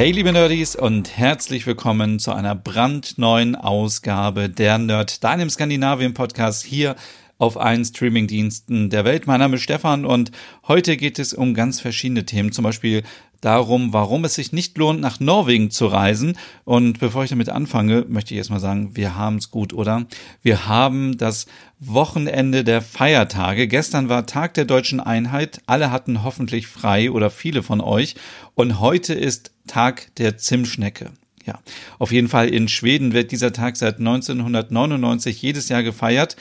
Hey liebe Nerdies und herzlich willkommen zu einer brandneuen Ausgabe der Nerd, deinem Skandinavien-Podcast hier auf allen Streamingdiensten der Welt. Mein Name ist Stefan und heute geht es um ganz verschiedene Themen, zum Beispiel darum, warum es sich nicht lohnt, nach Norwegen zu reisen. Und bevor ich damit anfange, möchte ich erstmal sagen, wir haben es gut, oder? Wir haben das Wochenende der Feiertage. Gestern war Tag der deutschen Einheit. Alle hatten hoffentlich frei oder viele von euch. Und heute ist Tag der Zimtschnecke. Ja, auf jeden Fall in Schweden wird dieser Tag seit 1999 jedes Jahr gefeiert.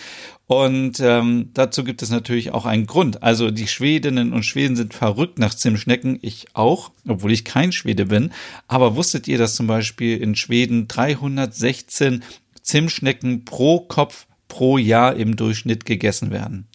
Und ähm, dazu gibt es natürlich auch einen Grund. Also die Schwedinnen und Schweden sind verrückt nach Zimtschnecken. Ich auch, obwohl ich kein Schwede bin. Aber wusstet ihr, dass zum Beispiel in Schweden 316 Zimtschnecken pro Kopf pro Jahr im Durchschnitt gegessen werden?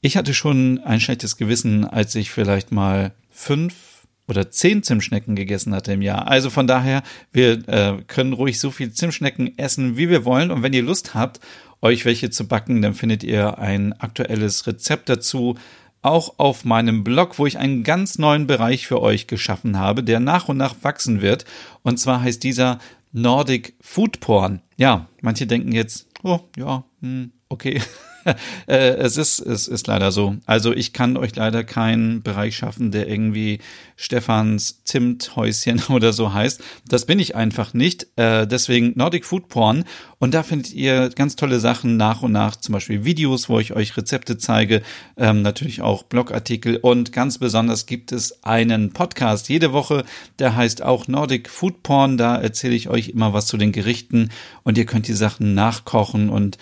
Ich hatte schon ein schlechtes Gewissen, als ich vielleicht mal fünf oder zehn Zimtschnecken gegessen hatte im Jahr. Also von daher, wir äh, können ruhig so viel Zimtschnecken essen, wie wir wollen. Und wenn ihr Lust habt euch welche zu backen, dann findet ihr ein aktuelles Rezept dazu auch auf meinem Blog, wo ich einen ganz neuen Bereich für euch geschaffen habe, der nach und nach wachsen wird. Und zwar heißt dieser Nordic Food Porn. Ja, manche denken jetzt, oh ja, hm, okay. äh, es ist, es ist leider so. Also ich kann euch leider keinen Bereich schaffen, der irgendwie Stefans Zimthäuschen oder so heißt. Das bin ich einfach nicht. Äh, deswegen Nordic Food Porn. Und da findet ihr ganz tolle Sachen nach und nach, zum Beispiel Videos, wo ich euch Rezepte zeige, ähm, natürlich auch Blogartikel und ganz besonders gibt es einen Podcast jede Woche, der heißt auch Nordic Food Porn. Da erzähle ich euch immer was zu den Gerichten und ihr könnt die Sachen nachkochen und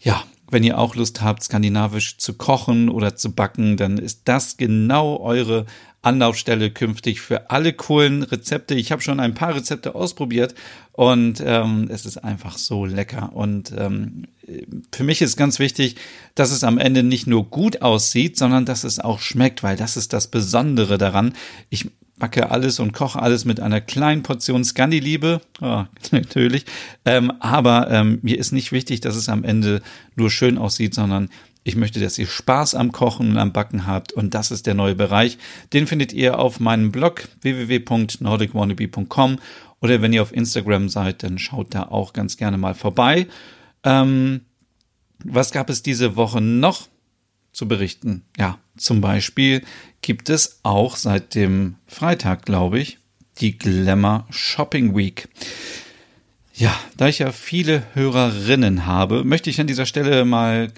ja, wenn ihr auch Lust habt, skandinavisch zu kochen oder zu backen, dann ist das genau eure Anlaufstelle künftig für alle coolen Rezepte. Ich habe schon ein paar Rezepte ausprobiert und ähm, es ist einfach so lecker. Und ähm, für mich ist ganz wichtig, dass es am Ende nicht nur gut aussieht, sondern dass es auch schmeckt, weil das ist das Besondere daran. Ich backe alles und koche alles mit einer kleinen Portion Scandi-Liebe, oh, natürlich. Ähm, aber ähm, mir ist nicht wichtig, dass es am Ende nur schön aussieht, sondern ich möchte, dass ihr Spaß am Kochen und am Backen habt und das ist der neue Bereich. Den findet ihr auf meinem Blog www.nordicwannabe.com oder wenn ihr auf Instagram seid, dann schaut da auch ganz gerne mal vorbei. Ähm, was gab es diese Woche noch zu berichten? Ja, zum Beispiel gibt es auch seit dem Freitag, glaube ich, die Glamour Shopping Week. Ja, da ich ja viele Hörerinnen habe, möchte ich an dieser Stelle mal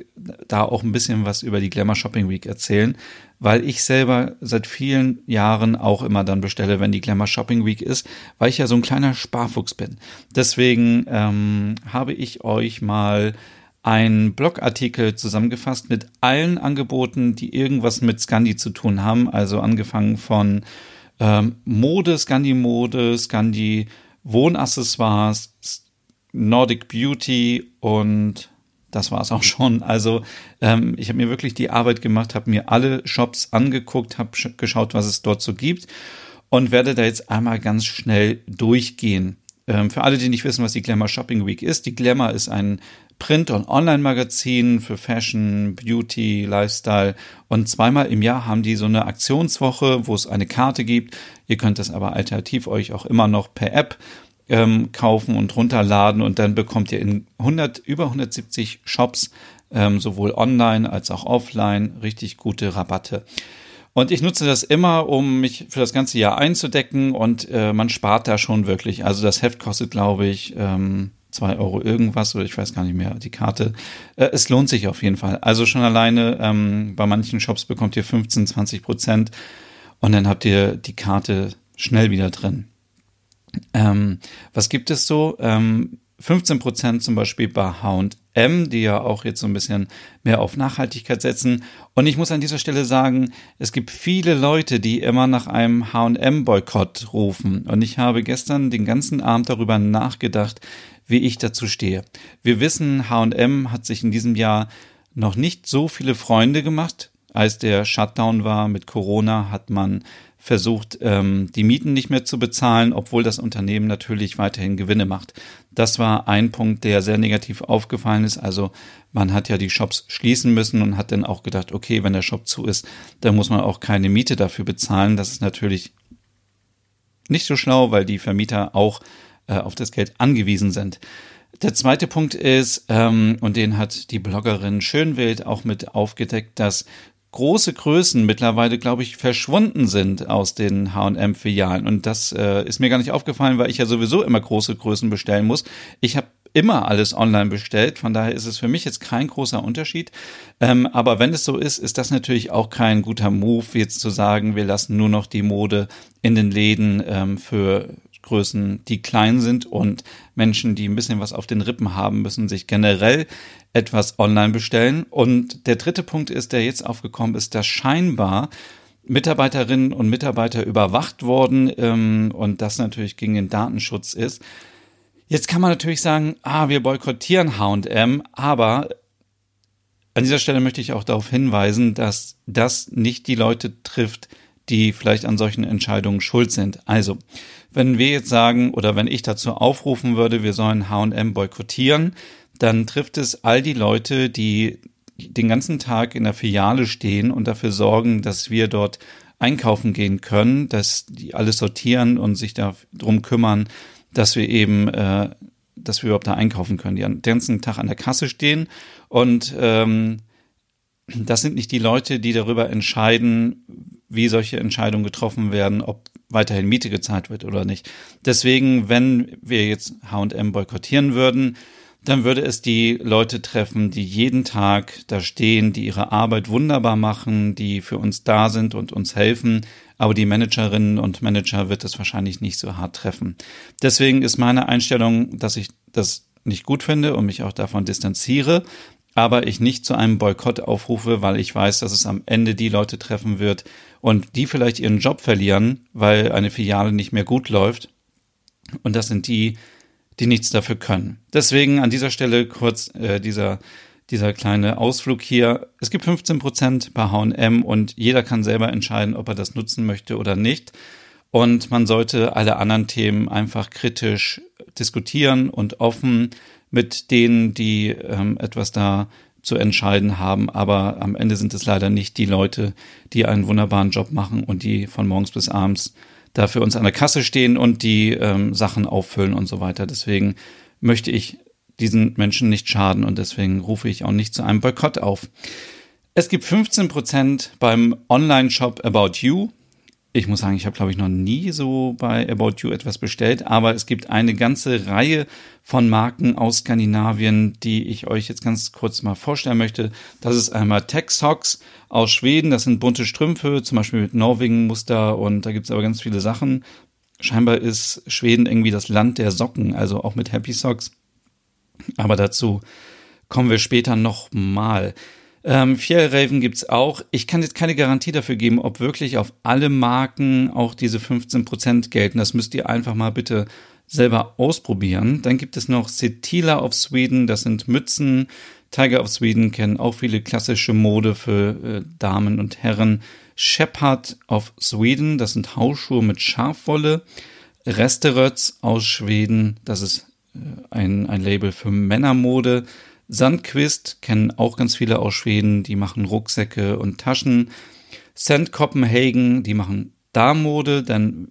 da auch ein bisschen was über die Glamour Shopping Week erzählen, weil ich selber seit vielen Jahren auch immer dann bestelle, wenn die Glamour Shopping Week ist, weil ich ja so ein kleiner Sparfuchs bin. Deswegen ähm, habe ich euch mal ein Blogartikel zusammengefasst mit allen Angeboten, die irgendwas mit Scandi zu tun haben. Also angefangen von ähm, Mode, Scandi-Mode, Scandi Wohnaccessoires, Nordic Beauty und das war es auch schon. Also ähm, ich habe mir wirklich die Arbeit gemacht, habe mir alle Shops angeguckt, habe geschaut, was es dort so gibt und werde da jetzt einmal ganz schnell durchgehen. Ähm, für alle, die nicht wissen, was die Glamour Shopping Week ist, die Glamour ist ein Print- und Online-Magazin für Fashion, Beauty, Lifestyle. Und zweimal im Jahr haben die so eine Aktionswoche, wo es eine Karte gibt. Ihr könnt das aber alternativ euch auch immer noch per App ähm, kaufen und runterladen und dann bekommt ihr in 100, über 170 Shops, ähm, sowohl online als auch offline, richtig gute Rabatte. Und ich nutze das immer, um mich für das ganze Jahr einzudecken und äh, man spart da schon wirklich. Also das Heft kostet, glaube ich, ähm, zwei Euro irgendwas oder ich weiß gar nicht mehr, die Karte. Äh, es lohnt sich auf jeden Fall. Also schon alleine ähm, bei manchen Shops bekommt ihr 15, 20 Prozent und dann habt ihr die Karte schnell wieder drin. Ähm, was gibt es so? Ähm, 15 Prozent zum Beispiel bei H&M, die ja auch jetzt so ein bisschen mehr auf Nachhaltigkeit setzen. Und ich muss an dieser Stelle sagen, es gibt viele Leute, die immer nach einem H&M-Boykott rufen. Und ich habe gestern den ganzen Abend darüber nachgedacht, wie ich dazu stehe. Wir wissen, H&M hat sich in diesem Jahr noch nicht so viele Freunde gemacht. Als der Shutdown war mit Corona, hat man versucht, ähm, die Mieten nicht mehr zu bezahlen, obwohl das Unternehmen natürlich weiterhin Gewinne macht. Das war ein Punkt, der sehr negativ aufgefallen ist. Also man hat ja die Shops schließen müssen und hat dann auch gedacht, okay, wenn der Shop zu ist, dann muss man auch keine Miete dafür bezahlen. Das ist natürlich nicht so schlau, weil die Vermieter auch äh, auf das Geld angewiesen sind. Der zweite Punkt ist, ähm, und den hat die Bloggerin Schönwild auch mit aufgedeckt, dass große Größen mittlerweile, glaube ich, verschwunden sind aus den H&M-Filialen. Und das äh, ist mir gar nicht aufgefallen, weil ich ja sowieso immer große Größen bestellen muss. Ich habe immer alles online bestellt. Von daher ist es für mich jetzt kein großer Unterschied. Ähm, aber wenn es so ist, ist das natürlich auch kein guter Move, jetzt zu sagen, wir lassen nur noch die Mode in den Läden ähm, für Größen, die klein sind und Menschen, die ein bisschen was auf den Rippen haben, müssen sich generell etwas online bestellen. Und der dritte Punkt ist, der jetzt aufgekommen ist, dass scheinbar Mitarbeiterinnen und Mitarbeiter überwacht worden ähm, und das natürlich gegen den Datenschutz ist. Jetzt kann man natürlich sagen, ah, wir boykottieren H&M, aber an dieser Stelle möchte ich auch darauf hinweisen, dass das nicht die Leute trifft, die vielleicht an solchen Entscheidungen schuld sind. Also, wenn wir jetzt sagen oder wenn ich dazu aufrufen würde, wir sollen H&M boykottieren, dann trifft es all die Leute, die den ganzen Tag in der Filiale stehen und dafür sorgen, dass wir dort einkaufen gehen können, dass die alles sortieren und sich darum kümmern, dass wir eben, äh, dass wir überhaupt da einkaufen können, die den ganzen Tag an der Kasse stehen. Und ähm, das sind nicht die Leute, die darüber entscheiden, wie solche Entscheidungen getroffen werden, ob weiterhin Miete gezahlt wird oder nicht. Deswegen, wenn wir jetzt H&M boykottieren würden, dann würde es die Leute treffen, die jeden Tag da stehen, die ihre Arbeit wunderbar machen, die für uns da sind und uns helfen. Aber die Managerinnen und Manager wird es wahrscheinlich nicht so hart treffen. Deswegen ist meine Einstellung, dass ich das nicht gut finde und mich auch davon distanziere, aber ich nicht zu einem Boykott aufrufe, weil ich weiß, dass es am Ende die Leute treffen wird und die vielleicht ihren Job verlieren, weil eine Filiale nicht mehr gut läuft. Und das sind die, die nichts dafür können. Deswegen an dieser Stelle kurz äh, dieser, dieser kleine Ausflug hier. Es gibt 15 Prozent bei H&M und jeder kann selber entscheiden, ob er das nutzen möchte oder nicht. Und man sollte alle anderen Themen einfach kritisch diskutieren und offen mit denen, die ähm, etwas da zu entscheiden haben. Aber am Ende sind es leider nicht die Leute, die einen wunderbaren Job machen und die von morgens bis abends da für uns an der Kasse stehen und die ähm, Sachen auffüllen und so weiter. Deswegen möchte ich diesen Menschen nicht schaden und deswegen rufe ich auch nicht zu einem Boykott auf. Es gibt 15 Prozent beim Online-Shop About You. Ich muss sagen, ich habe, glaube ich, noch nie so bei About You etwas bestellt, aber es gibt eine ganze Reihe von Marken aus Skandinavien, die ich euch jetzt ganz kurz mal vorstellen möchte. Das ist einmal Tech Socks aus Schweden, das sind bunte Strümpfe, zum Beispiel mit Norwegen-Muster und da gibt es aber ganz viele Sachen. Scheinbar ist Schweden irgendwie das Land der Socken, also auch mit Happy Socks. Aber dazu kommen wir später nochmal. Ähm, Fjellraven gibt's auch. Ich kann jetzt keine Garantie dafür geben, ob wirklich auf alle Marken auch diese 15% gelten. Das müsst ihr einfach mal bitte selber ausprobieren. Dann gibt es noch Setila of Sweden, das sind Mützen. Tiger of Sweden kennen auch viele klassische Mode für äh, Damen und Herren. Shepherd of Sweden, das sind Hausschuhe mit Schafwolle. Resterötz aus Schweden, das ist äh, ein, ein Label für Männermode. Sandquist kennen auch ganz viele aus Schweden, die machen Rucksäcke und Taschen. St. Copenhagen, die machen Darmmode, denn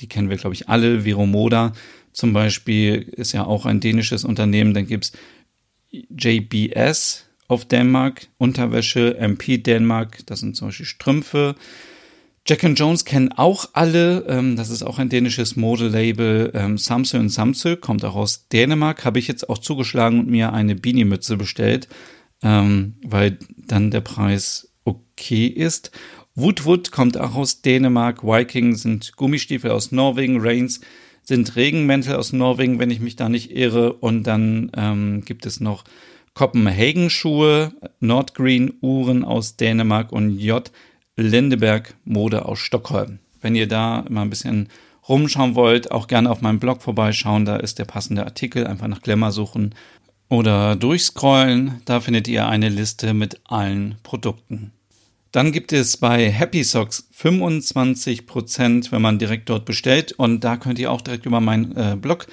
die kennen wir, glaube ich, alle. Viromoda zum Beispiel ist ja auch ein dänisches Unternehmen. Dann gibt's JBS auf Dänemark, Unterwäsche, MP Dänemark, das sind zum Beispiel Strümpfe. Jack and Jones kennen auch alle. Ähm, das ist auch ein dänisches Modelabel. Ähm, Samsö und Samsö kommt auch aus Dänemark. Habe ich jetzt auch zugeschlagen und mir eine Beanie-Mütze bestellt, ähm, weil dann der Preis okay ist. Woodwood kommt auch aus Dänemark. Viking sind Gummistiefel aus Norwegen. Reigns sind Regenmäntel aus Norwegen, wenn ich mich da nicht irre. Und dann ähm, gibt es noch Copenhagen-Schuhe, Nordgreen-Uhren aus Dänemark und J. Lindeberg Mode aus Stockholm. Wenn ihr da mal ein bisschen rumschauen wollt, auch gerne auf meinem Blog vorbeischauen, da ist der passende Artikel, einfach nach Glamour suchen oder durchscrollen, da findet ihr eine Liste mit allen Produkten. Dann gibt es bei Happy Socks 25%, wenn man direkt dort bestellt. Und da könnt ihr auch direkt über meinen äh, Blog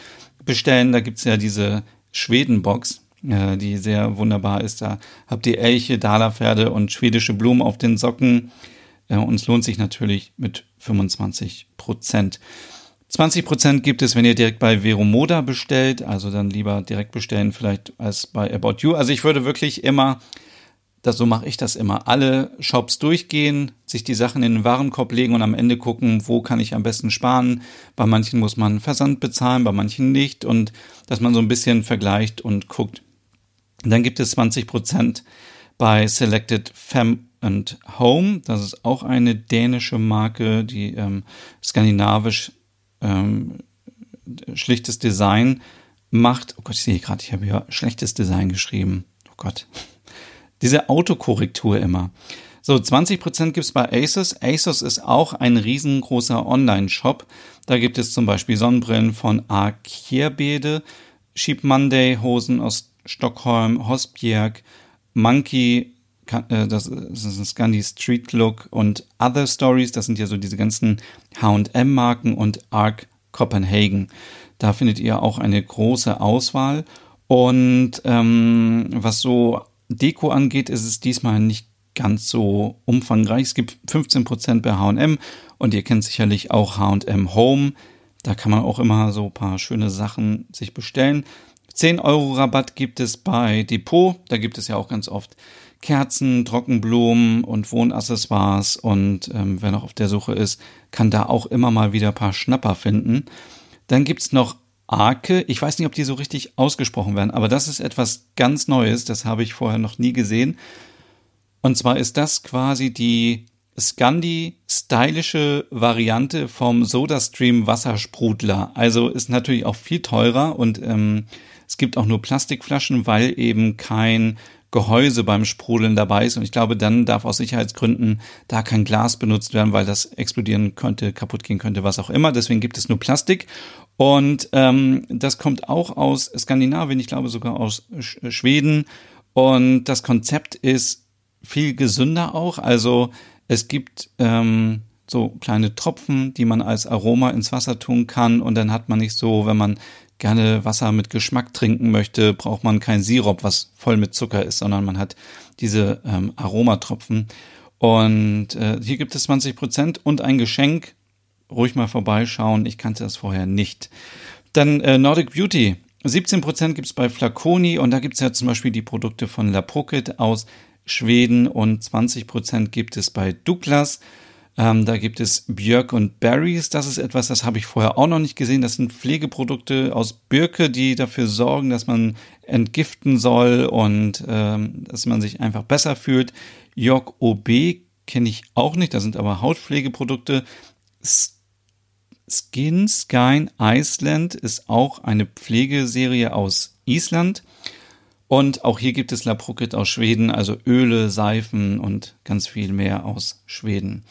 bestellen. Da gibt es ja diese Schwedenbox, äh, die sehr wunderbar ist. Da habt ihr Elche, Dalerpferde und schwedische Blumen auf den Socken. Äh, und es lohnt sich natürlich mit 25% 20% gibt es, wenn ihr direkt bei Veromoda bestellt, also dann lieber direkt bestellen vielleicht als bei About You. Also ich würde wirklich immer, das, so mache ich das immer, alle Shops durchgehen, sich die Sachen in den Warenkorb legen und am Ende gucken, wo kann ich am besten sparen. Bei manchen muss man Versand bezahlen, bei manchen nicht und dass man so ein bisschen vergleicht und guckt. dann gibt es 20% bei Selected Fem and Home. Das ist auch eine dänische Marke, die ähm, skandinavisch ähm, schlichtes Design macht. Oh Gott, ich sehe gerade, ich habe hier schlechtes Design geschrieben. Oh Gott. Diese Autokorrektur immer. So, 20% gibt es bei ASUS. ASUS ist auch ein riesengroßer Online-Shop. Da gibt es zum Beispiel Sonnenbrillen von Akierbede, Sheep Monday Hosen aus Stockholm, Hosbjerg, Monkey, das ist ein Scandi Street Look und Other Stories, das sind ja so diese ganzen H&M-Marken und Arc Copenhagen. Da findet ihr auch eine große Auswahl. Und ähm, was so Deko angeht, ist es diesmal nicht ganz so umfangreich. Es gibt 15% bei H&M und ihr kennt sicherlich auch H&M Home. Da kann man auch immer so ein paar schöne Sachen sich bestellen. 10 Euro Rabatt gibt es bei Depot. Da gibt es ja auch ganz oft Kerzen, Trockenblumen und Wohnaccessoires. Und ähm, wer noch auf der Suche ist, kann da auch immer mal wieder ein paar Schnapper finden. Dann gibt's noch Arke. Ich weiß nicht, ob die so richtig ausgesprochen werden, aber das ist etwas ganz Neues. Das habe ich vorher noch nie gesehen. Und zwar ist das quasi die Scandi-stylische Variante vom SodaStream Wassersprudler. Also ist natürlich auch viel teurer und ähm, es gibt auch nur Plastikflaschen, weil eben kein Gehäuse beim Sprudeln dabei ist. Und ich glaube, dann darf aus Sicherheitsgründen da kein Glas benutzt werden, weil das explodieren könnte, kaputt gehen könnte, was auch immer. Deswegen gibt es nur Plastik. Und ähm, das kommt auch aus Skandinavien, ich glaube sogar aus Sch Schweden. Und das Konzept ist viel gesünder auch. Also es gibt ähm, so kleine Tropfen, die man als Aroma ins Wasser tun kann. Und dann hat man nicht so, wenn man gerne Wasser mit Geschmack trinken möchte, braucht man kein Sirup, was voll mit Zucker ist, sondern man hat diese ähm, Aromatropfen. Und äh, hier gibt es 20 Prozent und ein Geschenk. Ruhig mal vorbeischauen. Ich kannte das vorher nicht. Dann äh, Nordic Beauty. 17 Prozent gibt es bei Flaconi und da gibt es ja zum Beispiel die Produkte von La Pocket aus Schweden und 20 Prozent gibt es bei Douglas. Ähm, da gibt es Björk und Berries. Das ist etwas, das habe ich vorher auch noch nicht gesehen. Das sind Pflegeprodukte aus Birke, die dafür sorgen, dass man entgiften soll und ähm, dass man sich einfach besser fühlt. Jörg OB kenne ich auch nicht. Das sind aber Hautpflegeprodukte. Skin Sky Iceland ist auch eine Pflegeserie aus Island. Und auch hier gibt es La Proket aus Schweden, also Öle, Seifen und ganz viel mehr aus Schweden.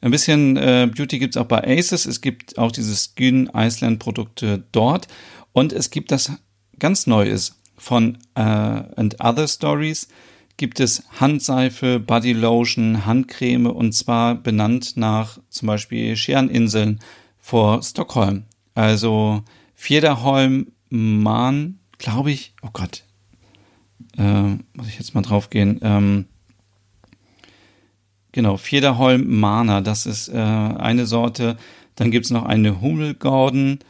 Ein bisschen äh, Beauty gibt es auch bei Aces. Es gibt auch diese Skin Iceland Produkte dort. Und es gibt das ganz Neues von äh, And Other Stories. Gibt es Handseife, Body Lotion, Handcreme und zwar benannt nach zum Beispiel Schereninseln vor Stockholm. Also Fjederholm, Mahn, glaube ich. Oh Gott. Äh, muss ich jetzt mal drauf gehen. Ähm, Genau, Federholm Mana, das ist äh, eine Sorte. Dann gibt's noch eine Hummelgordon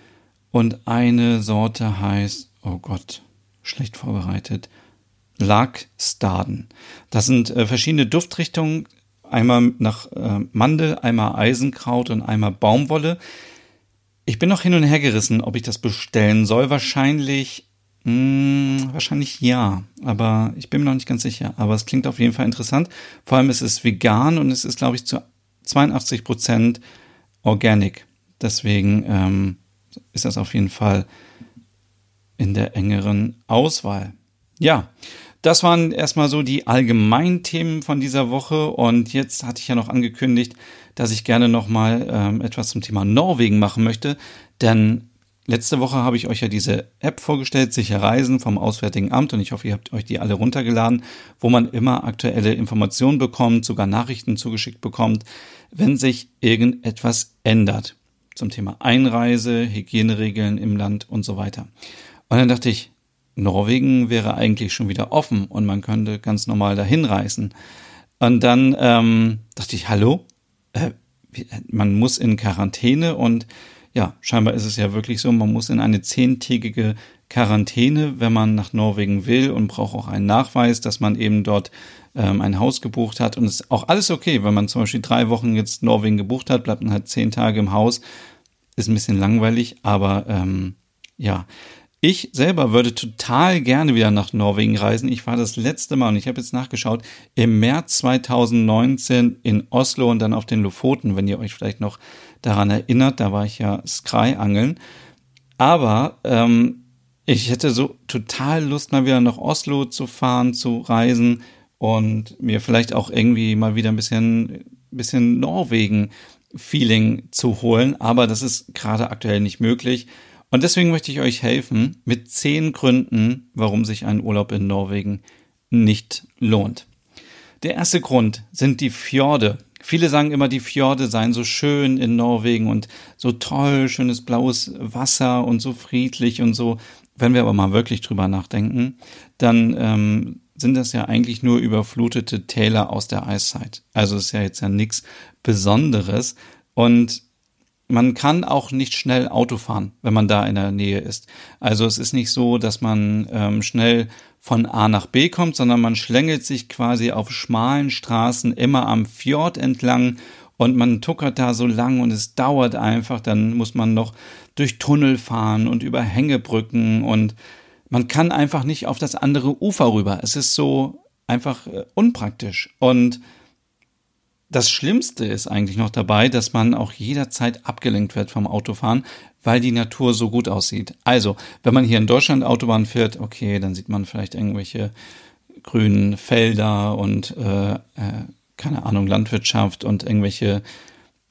und eine Sorte heißt, oh Gott, schlecht vorbereitet, Lackstaden. Das sind äh, verschiedene Duftrichtungen, einmal nach äh, Mandel, einmal Eisenkraut und einmal Baumwolle. Ich bin noch hin und her gerissen, ob ich das bestellen soll. Wahrscheinlich hm, wahrscheinlich ja, aber ich bin mir noch nicht ganz sicher. Aber es klingt auf jeden Fall interessant. Vor allem ist es vegan und es ist, glaube ich, zu 82 Prozent organic. Deswegen, ähm, ist das auf jeden Fall in der engeren Auswahl. Ja, das waren erstmal so die Allgemeinthemen von dieser Woche und jetzt hatte ich ja noch angekündigt, dass ich gerne nochmal ähm, etwas zum Thema Norwegen machen möchte, denn letzte Woche habe ich euch ja diese App vorgestellt, Sicher Reisen vom Auswärtigen Amt und ich hoffe, ihr habt euch die alle runtergeladen, wo man immer aktuelle Informationen bekommt, sogar Nachrichten zugeschickt bekommt, wenn sich irgendetwas ändert zum Thema Einreise, Hygieneregeln im Land und so weiter. Und dann dachte ich, Norwegen wäre eigentlich schon wieder offen und man könnte ganz normal dahin reisen. Und dann ähm, dachte ich, hallo, äh, man muss in Quarantäne und ja, scheinbar ist es ja wirklich so, man muss in eine zehntägige Quarantäne, wenn man nach Norwegen will und braucht auch einen Nachweis, dass man eben dort ähm, ein Haus gebucht hat. Und es ist auch alles okay, wenn man zum Beispiel drei Wochen jetzt Norwegen gebucht hat, bleibt man halt zehn Tage im Haus. Ist ein bisschen langweilig, aber ähm, ja, ich selber würde total gerne wieder nach Norwegen reisen. Ich war das letzte Mal, und ich habe jetzt nachgeschaut, im März 2019 in Oslo und dann auf den Lofoten, wenn ihr euch vielleicht noch daran erinnert. Da war ich ja Sky-Angeln. Aber ähm, ich hätte so total Lust, mal wieder nach Oslo zu fahren, zu reisen und mir vielleicht auch irgendwie mal wieder ein bisschen, bisschen Norwegen-Feeling zu holen. Aber das ist gerade aktuell nicht möglich. Und deswegen möchte ich euch helfen mit zehn Gründen, warum sich ein Urlaub in Norwegen nicht lohnt. Der erste Grund sind die Fjorde. Viele sagen immer, die Fjorde seien so schön in Norwegen und so toll, schönes blaues Wasser und so friedlich und so. Wenn wir aber mal wirklich drüber nachdenken, dann ähm, sind das ja eigentlich nur überflutete Täler aus der Eiszeit. Also ist ja jetzt ja nichts Besonderes. Und man kann auch nicht schnell Auto fahren, wenn man da in der Nähe ist. Also es ist nicht so, dass man ähm, schnell von A nach B kommt, sondern man schlängelt sich quasi auf schmalen Straßen immer am Fjord entlang und man tuckert da so lang und es dauert einfach. Dann muss man noch durch Tunnel fahren und über Hängebrücken und man kann einfach nicht auf das andere Ufer rüber. Es ist so einfach äh, unpraktisch und das Schlimmste ist eigentlich noch dabei, dass man auch jederzeit abgelenkt wird vom Autofahren, weil die Natur so gut aussieht. Also, wenn man hier in Deutschland Autobahn fährt, okay, dann sieht man vielleicht irgendwelche grünen Felder und äh, äh, keine Ahnung, Landwirtschaft und irgendwelche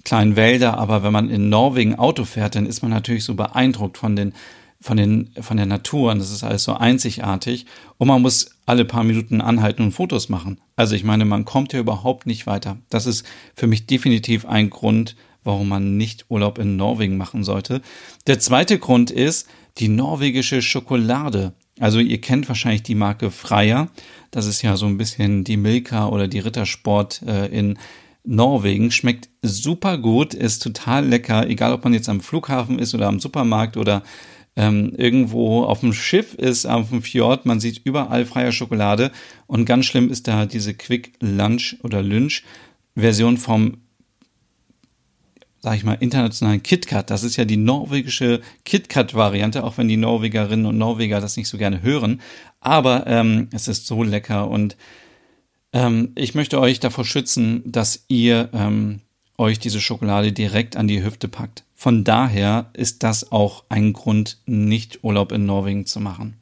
kleinen Wälder. Aber wenn man in Norwegen Auto fährt, dann ist man natürlich so beeindruckt von den von, den, von der Natur und das ist alles so einzigartig und man muss alle paar Minuten anhalten und Fotos machen. Also ich meine, man kommt ja überhaupt nicht weiter. Das ist für mich definitiv ein Grund, warum man nicht Urlaub in Norwegen machen sollte. Der zweite Grund ist die norwegische Schokolade. Also ihr kennt wahrscheinlich die Marke Freier. Das ist ja so ein bisschen die Milka oder die Rittersport äh, in Norwegen. Schmeckt super gut, ist total lecker, egal ob man jetzt am Flughafen ist oder am Supermarkt oder ähm, irgendwo auf dem Schiff ist, auf dem Fjord. Man sieht überall freie Schokolade. Und ganz schlimm ist da diese Quick Lunch oder Lynch Version vom sag ich mal, internationalen KitKat. Das ist ja die norwegische KitKat-Variante, auch wenn die Norwegerinnen und Norweger das nicht so gerne hören. Aber ähm, es ist so lecker und ähm, ich möchte euch davor schützen, dass ihr ähm, euch diese Schokolade direkt an die Hüfte packt. Von daher ist das auch ein Grund, nicht Urlaub in Norwegen zu machen.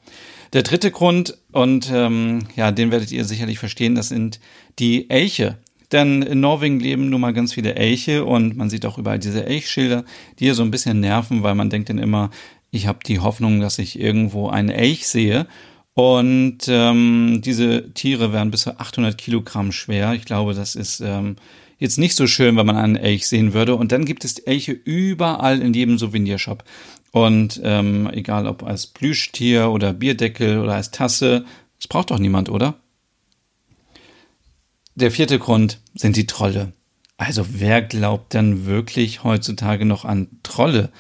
Der dritte Grund, und ähm, ja, den werdet ihr sicherlich verstehen, das sind die Elche. Denn in Norwegen leben nun mal ganz viele Elche und man sieht auch überall diese Elchschilder, die hier so ein bisschen nerven, weil man denkt dann immer, ich habe die Hoffnung, dass ich irgendwo einen Elch sehe. Und ähm, diese Tiere werden bis zu 800 Kilogramm schwer. Ich glaube, das ist ähm, jetzt nicht so schön, wenn man einen Elch sehen würde. Und dann gibt es Elche überall in jedem Souvenirshop. Und ähm, egal ob als Plüschtier oder Bierdeckel oder als Tasse, das braucht doch niemand, oder? Der vierte Grund sind die Trolle. Also wer glaubt denn wirklich heutzutage noch an Trolle?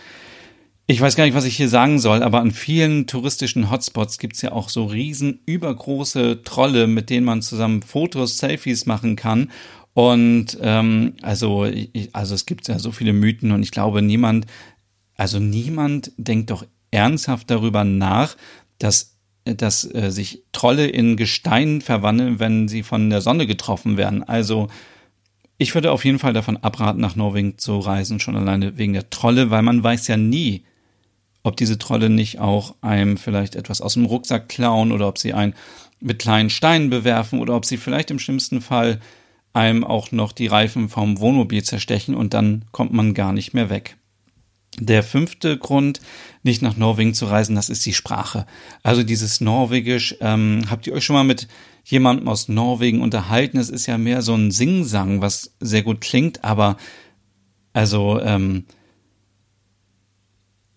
Ich weiß gar nicht, was ich hier sagen soll, aber an vielen touristischen Hotspots gibt's ja auch so riesen übergroße Trolle, mit denen man zusammen Fotos, Selfies machen kann. Und ähm, also, ich, also es gibt ja so viele Mythen und ich glaube, niemand, also niemand denkt doch ernsthaft darüber nach, dass dass äh, sich Trolle in Gestein verwandeln, wenn sie von der Sonne getroffen werden. Also ich würde auf jeden Fall davon abraten, nach Norwegen zu reisen, schon alleine wegen der Trolle, weil man weiß ja nie, ob diese Trolle nicht auch einem vielleicht etwas aus dem Rucksack klauen oder ob sie einen mit kleinen Steinen bewerfen oder ob sie vielleicht im schlimmsten Fall einem auch noch die Reifen vom Wohnmobil zerstechen und dann kommt man gar nicht mehr weg. Der fünfte Grund, nicht nach Norwegen zu reisen, das ist die Sprache. Also dieses Norwegisch, ähm, habt ihr euch schon mal mit jemandem aus Norwegen unterhalten? Es ist ja mehr so ein Singsang, was sehr gut klingt, aber also ähm,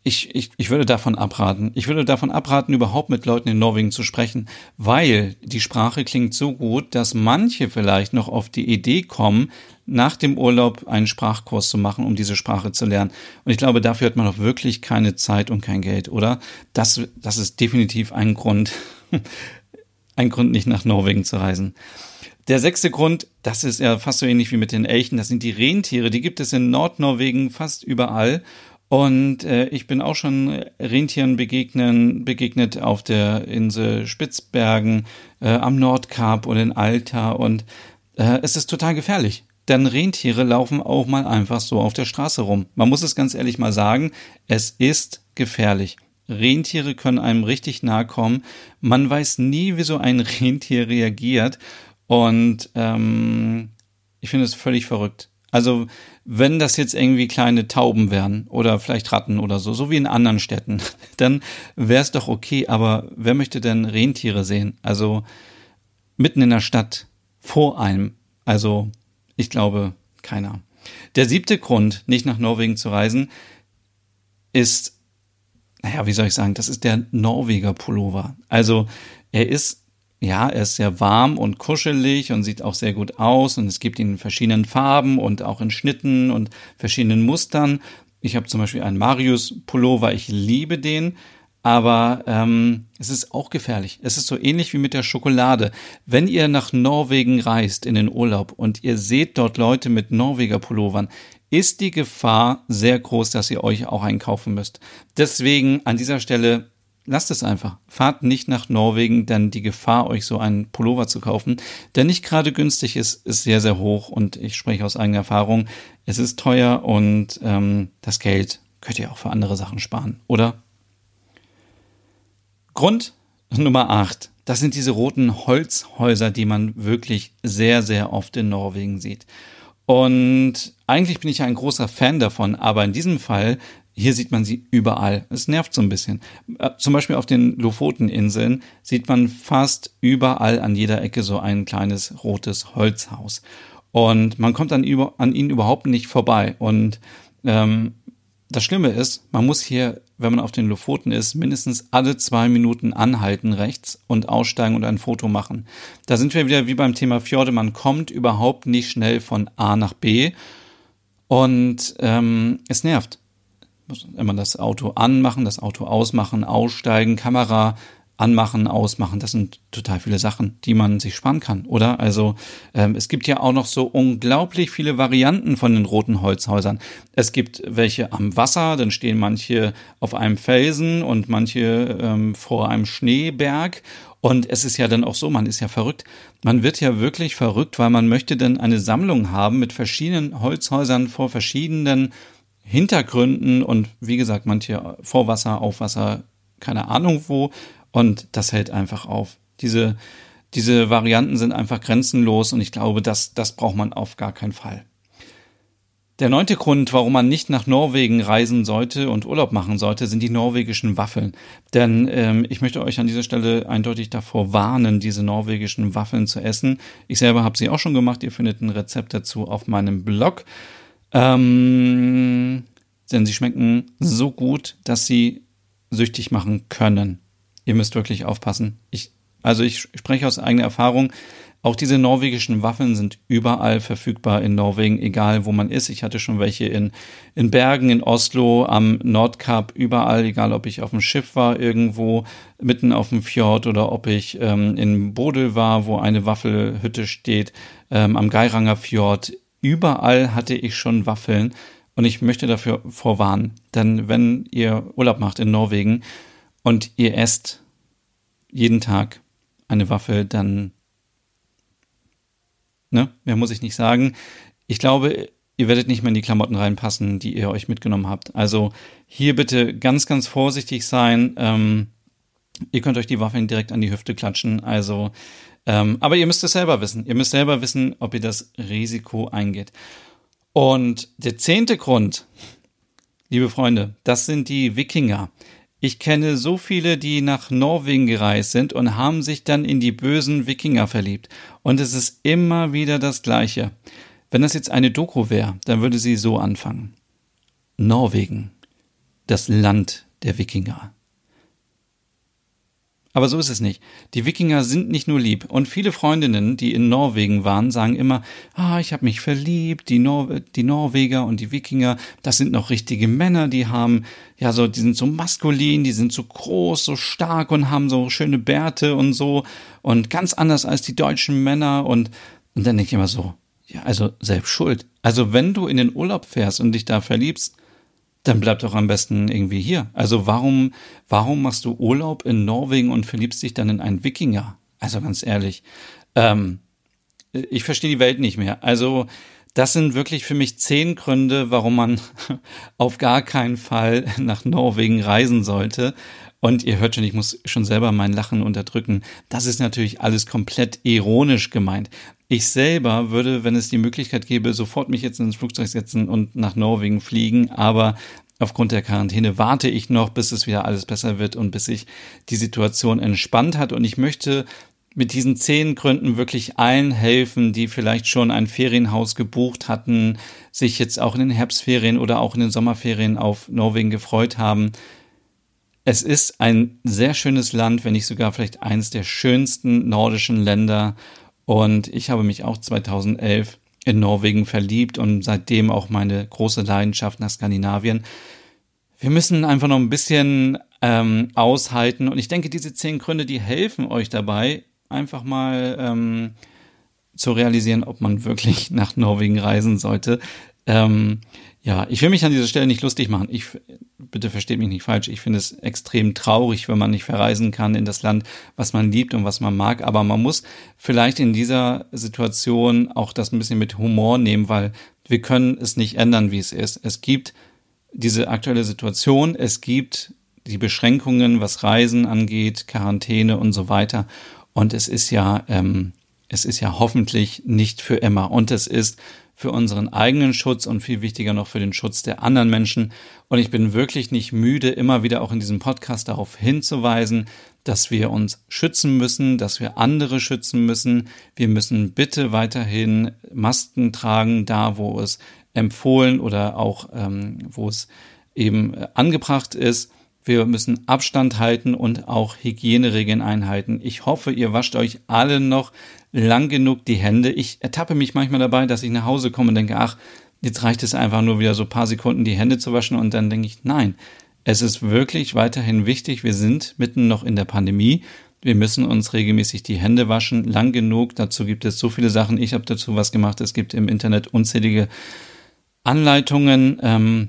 ich, ich, ich würde davon abraten. Ich würde davon abraten, überhaupt mit Leuten in Norwegen zu sprechen, weil die Sprache klingt so gut, dass manche vielleicht noch auf die Idee kommen, nach dem Urlaub einen Sprachkurs zu machen, um diese Sprache zu lernen. Und ich glaube, dafür hat man auch wirklich keine Zeit und kein Geld, oder? Das, das ist definitiv ein Grund, ein Grund, nicht nach Norwegen zu reisen. Der sechste Grund, das ist ja fast so ähnlich wie mit den Elchen, das sind die Rentiere. Die gibt es in Nordnorwegen fast überall. Und äh, ich bin auch schon Rentieren begegnen, begegnet auf der Insel Spitzbergen, äh, am Nordkap und in Alta. Und äh, es ist total gefährlich. Denn Rentiere laufen auch mal einfach so auf der Straße rum. Man muss es ganz ehrlich mal sagen, es ist gefährlich. Rentiere können einem richtig nahe kommen. Man weiß nie, wie so ein Rentier reagiert. Und ähm, ich finde es völlig verrückt. Also wenn das jetzt irgendwie kleine Tauben wären oder vielleicht Ratten oder so, so wie in anderen Städten, dann wäre es doch okay. Aber wer möchte denn Rentiere sehen? Also mitten in der Stadt vor einem. Also ich glaube keiner. Der siebte Grund, nicht nach Norwegen zu reisen, ist, naja, wie soll ich sagen, das ist der Norweger Pullover. Also er ist ja, er ist sehr warm und kuschelig und sieht auch sehr gut aus und es gibt ihn in verschiedenen Farben und auch in Schnitten und verschiedenen Mustern. Ich habe zum Beispiel einen Marius-Pullover, ich liebe den, aber ähm, es ist auch gefährlich. Es ist so ähnlich wie mit der Schokolade. Wenn ihr nach Norwegen reist in den Urlaub und ihr seht dort Leute mit Norweger-Pullovern, ist die Gefahr sehr groß, dass ihr euch auch einkaufen müsst. Deswegen an dieser Stelle lasst es einfach. Fahrt nicht nach Norwegen, denn die Gefahr, euch so einen Pullover zu kaufen, der nicht gerade günstig ist, ist sehr, sehr hoch. Und ich spreche aus eigener Erfahrung, es ist teuer und ähm, das Geld könnt ihr auch für andere Sachen sparen, oder? Grund Nummer 8. Das sind diese roten Holzhäuser, die man wirklich sehr, sehr oft in Norwegen sieht. Und eigentlich bin ich ein großer Fan davon, aber in diesem Fall hier sieht man sie überall. Es nervt so ein bisschen. Äh, zum Beispiel auf den Lofoteninseln sieht man fast überall an jeder Ecke so ein kleines rotes Holzhaus. Und man kommt an, an ihnen überhaupt nicht vorbei. Und ähm, das Schlimme ist, man muss hier, wenn man auf den Lofoten ist, mindestens alle zwei Minuten anhalten rechts und aussteigen und ein Foto machen. Da sind wir wieder wie beim Thema Fjorde. Man kommt überhaupt nicht schnell von A nach B. Und ähm, es nervt muss immer das Auto anmachen, das Auto ausmachen, aussteigen, Kamera anmachen, ausmachen. Das sind total viele Sachen, die man sich sparen kann, oder? Also ähm, es gibt ja auch noch so unglaublich viele Varianten von den roten Holzhäusern. Es gibt welche am Wasser, dann stehen manche auf einem Felsen und manche ähm, vor einem Schneeberg. Und es ist ja dann auch so, man ist ja verrückt. Man wird ja wirklich verrückt, weil man möchte dann eine Sammlung haben mit verschiedenen Holzhäusern vor verschiedenen Hintergründen und wie gesagt, manche Vorwasser, Aufwasser, keine Ahnung wo. Und das hält einfach auf. Diese, diese Varianten sind einfach grenzenlos und ich glaube, das, das braucht man auf gar keinen Fall. Der neunte Grund, warum man nicht nach Norwegen reisen sollte und Urlaub machen sollte, sind die norwegischen Waffeln. Denn ähm, ich möchte euch an dieser Stelle eindeutig davor warnen, diese norwegischen Waffeln zu essen. Ich selber habe sie auch schon gemacht. Ihr findet ein Rezept dazu auf meinem Blog. Ähm, denn sie schmecken so gut, dass sie süchtig machen können. Ihr müsst wirklich aufpassen. Ich, also ich spreche aus eigener Erfahrung. Auch diese norwegischen Waffeln sind überall verfügbar in Norwegen, egal wo man ist. Ich hatte schon welche in, in Bergen, in Oslo, am Nordkap, überall, egal ob ich auf dem Schiff war, irgendwo mitten auf dem Fjord oder ob ich ähm, in Bodø war, wo eine Waffelhütte steht, ähm, am Geiranger Fjord überall hatte ich schon Waffeln und ich möchte dafür vorwarnen, denn wenn ihr Urlaub macht in Norwegen und ihr esst jeden Tag eine Waffel, dann, ne, mehr muss ich nicht sagen. Ich glaube, ihr werdet nicht mehr in die Klamotten reinpassen, die ihr euch mitgenommen habt. Also hier bitte ganz, ganz vorsichtig sein. Ähm, ihr könnt euch die Waffeln direkt an die Hüfte klatschen. Also, ähm, aber ihr müsst es selber wissen. Ihr müsst selber wissen, ob ihr das Risiko eingeht. Und der zehnte Grund, liebe Freunde, das sind die Wikinger. Ich kenne so viele, die nach Norwegen gereist sind und haben sich dann in die bösen Wikinger verliebt. Und es ist immer wieder das Gleiche. Wenn das jetzt eine Doku wäre, dann würde sie so anfangen. Norwegen, das Land der Wikinger. Aber so ist es nicht. Die Wikinger sind nicht nur lieb. Und viele Freundinnen, die in Norwegen waren, sagen immer, ah, ich habe mich verliebt, die, Nor die Norweger und die Wikinger, das sind noch richtige Männer, die haben, ja, so, die sind so maskulin, die sind so groß, so stark und haben so schöne Bärte und so und ganz anders als die deutschen Männer und, und dann denke ich immer so, ja, also selbst schuld. Also wenn du in den Urlaub fährst und dich da verliebst, dann bleib doch am besten irgendwie hier. Also warum, warum machst du Urlaub in Norwegen und verliebst dich dann in einen Wikinger? Also ganz ehrlich, ähm, ich verstehe die Welt nicht mehr. Also das sind wirklich für mich zehn Gründe, warum man auf gar keinen Fall nach Norwegen reisen sollte. Und ihr hört schon, ich muss schon selber mein Lachen unterdrücken. Das ist natürlich alles komplett ironisch gemeint. Ich selber würde, wenn es die Möglichkeit gäbe, sofort mich jetzt ins Flugzeug setzen und nach Norwegen fliegen, aber aufgrund der Quarantäne warte ich noch, bis es wieder alles besser wird und bis sich die Situation entspannt hat. Und ich möchte mit diesen zehn Gründen wirklich allen helfen, die vielleicht schon ein Ferienhaus gebucht hatten, sich jetzt auch in den Herbstferien oder auch in den Sommerferien auf Norwegen gefreut haben. Es ist ein sehr schönes Land, wenn nicht sogar vielleicht eines der schönsten nordischen Länder. Und ich habe mich auch 2011 in Norwegen verliebt und seitdem auch meine große Leidenschaft nach Skandinavien. Wir müssen einfach noch ein bisschen ähm, aushalten. Und ich denke, diese zehn Gründe, die helfen euch dabei, einfach mal ähm, zu realisieren, ob man wirklich nach Norwegen reisen sollte. Ähm, ja, ich will mich an dieser Stelle nicht lustig machen. Ich, bitte versteht mich nicht falsch. Ich finde es extrem traurig, wenn man nicht verreisen kann in das Land, was man liebt und was man mag. Aber man muss vielleicht in dieser Situation auch das ein bisschen mit Humor nehmen, weil wir können es nicht ändern, wie es ist. Es gibt diese aktuelle Situation. Es gibt die Beschränkungen, was Reisen angeht, Quarantäne und so weiter. Und es ist ja, ähm, es ist ja hoffentlich nicht für immer. Und es ist für unseren eigenen Schutz und viel wichtiger noch für den Schutz der anderen Menschen. Und ich bin wirklich nicht müde, immer wieder auch in diesem Podcast darauf hinzuweisen, dass wir uns schützen müssen, dass wir andere schützen müssen. Wir müssen bitte weiterhin Masken tragen, da wo es empfohlen oder auch ähm, wo es eben angebracht ist. Wir müssen Abstand halten und auch Hygieneregeln einhalten. Ich hoffe, ihr wascht euch alle noch lang genug die Hände. Ich ertappe mich manchmal dabei, dass ich nach Hause komme und denke, ach, jetzt reicht es einfach nur wieder so paar Sekunden die Hände zu waschen und dann denke ich, nein, es ist wirklich weiterhin wichtig. Wir sind mitten noch in der Pandemie. Wir müssen uns regelmäßig die Hände waschen, lang genug. Dazu gibt es so viele Sachen. Ich habe dazu was gemacht. Es gibt im Internet unzählige Anleitungen. Ähm,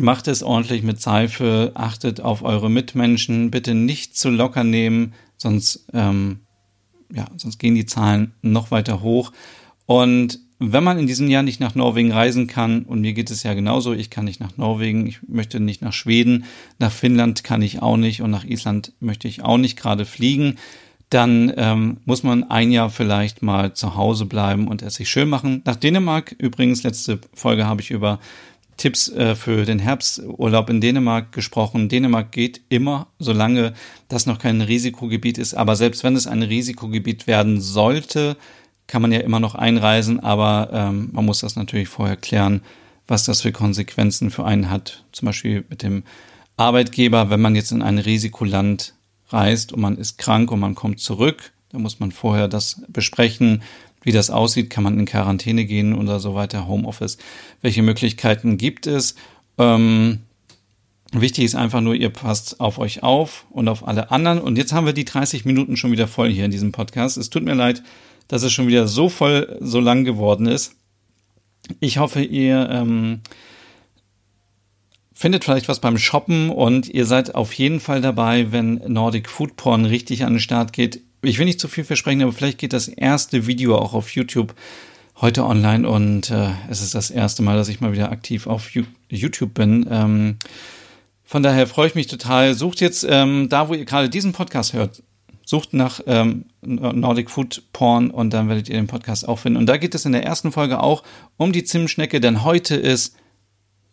macht es ordentlich mit Seife, achtet auf eure Mitmenschen, bitte nicht zu locker nehmen, sonst ähm, ja, sonst gehen die Zahlen noch weiter hoch. Und wenn man in diesem Jahr nicht nach Norwegen reisen kann, und mir geht es ja genauso, ich kann nicht nach Norwegen, ich möchte nicht nach Schweden, nach Finnland kann ich auch nicht und nach Island möchte ich auch nicht gerade fliegen, dann ähm, muss man ein Jahr vielleicht mal zu Hause bleiben und es sich schön machen. Nach Dänemark, übrigens, letzte Folge habe ich über Tipps äh, für den Herbsturlaub in Dänemark gesprochen. Dänemark geht immer, solange das noch kein Risikogebiet ist. Aber selbst wenn es ein Risikogebiet werden sollte, kann man ja immer noch einreisen. Aber ähm, man muss das natürlich vorher klären, was das für Konsequenzen für einen hat. Zum Beispiel mit dem Arbeitgeber, wenn man jetzt in ein Risikoland reist und man ist krank und man kommt zurück, dann muss man vorher das besprechen wie das aussieht, kann man in Quarantäne gehen oder so weiter, Homeoffice. Welche Möglichkeiten gibt es? Ähm, wichtig ist einfach nur, ihr passt auf euch auf und auf alle anderen. Und jetzt haben wir die 30 Minuten schon wieder voll hier in diesem Podcast. Es tut mir leid, dass es schon wieder so voll, so lang geworden ist. Ich hoffe, ihr ähm, findet vielleicht was beim Shoppen und ihr seid auf jeden Fall dabei, wenn Nordic Food Porn richtig an den Start geht ich will nicht zu viel versprechen, aber vielleicht geht das erste Video auch auf YouTube heute online und äh, es ist das erste Mal, dass ich mal wieder aktiv auf YouTube bin. Ähm, von daher freue ich mich total. Sucht jetzt ähm, da, wo ihr gerade diesen Podcast hört, sucht nach ähm, Nordic Food Porn und dann werdet ihr den Podcast auch finden. Und da geht es in der ersten Folge auch um die Zimtschnecke, denn heute ist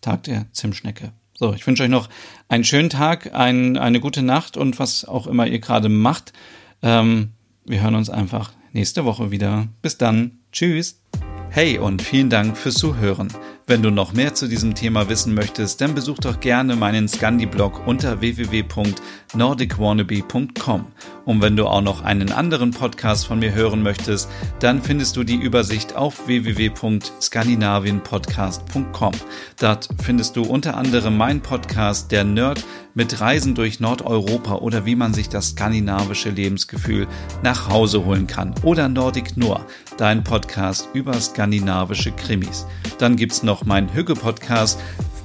Tag der Zimtschnecke. So, ich wünsche euch noch einen schönen Tag, ein, eine gute Nacht und was auch immer ihr gerade macht. Ähm, wir hören uns einfach nächste Woche wieder. Bis dann. Tschüss. Hey und vielen Dank fürs Zuhören. Wenn du noch mehr zu diesem Thema wissen möchtest, dann besuch doch gerne meinen Scandi-Blog unter www.nordicwannabe.com. Und wenn du auch noch einen anderen Podcast von mir hören möchtest, dann findest du die Übersicht auf www.skandinavienpodcast.com. Dort findest du unter anderem meinen Podcast Der Nerd mit Reisen durch Nordeuropa oder wie man sich das skandinavische Lebensgefühl nach Hause holen kann. Oder Nordic Noir, dein Podcast über skandinavische Krimis. Dann gibt's noch meinen Hügge-Podcast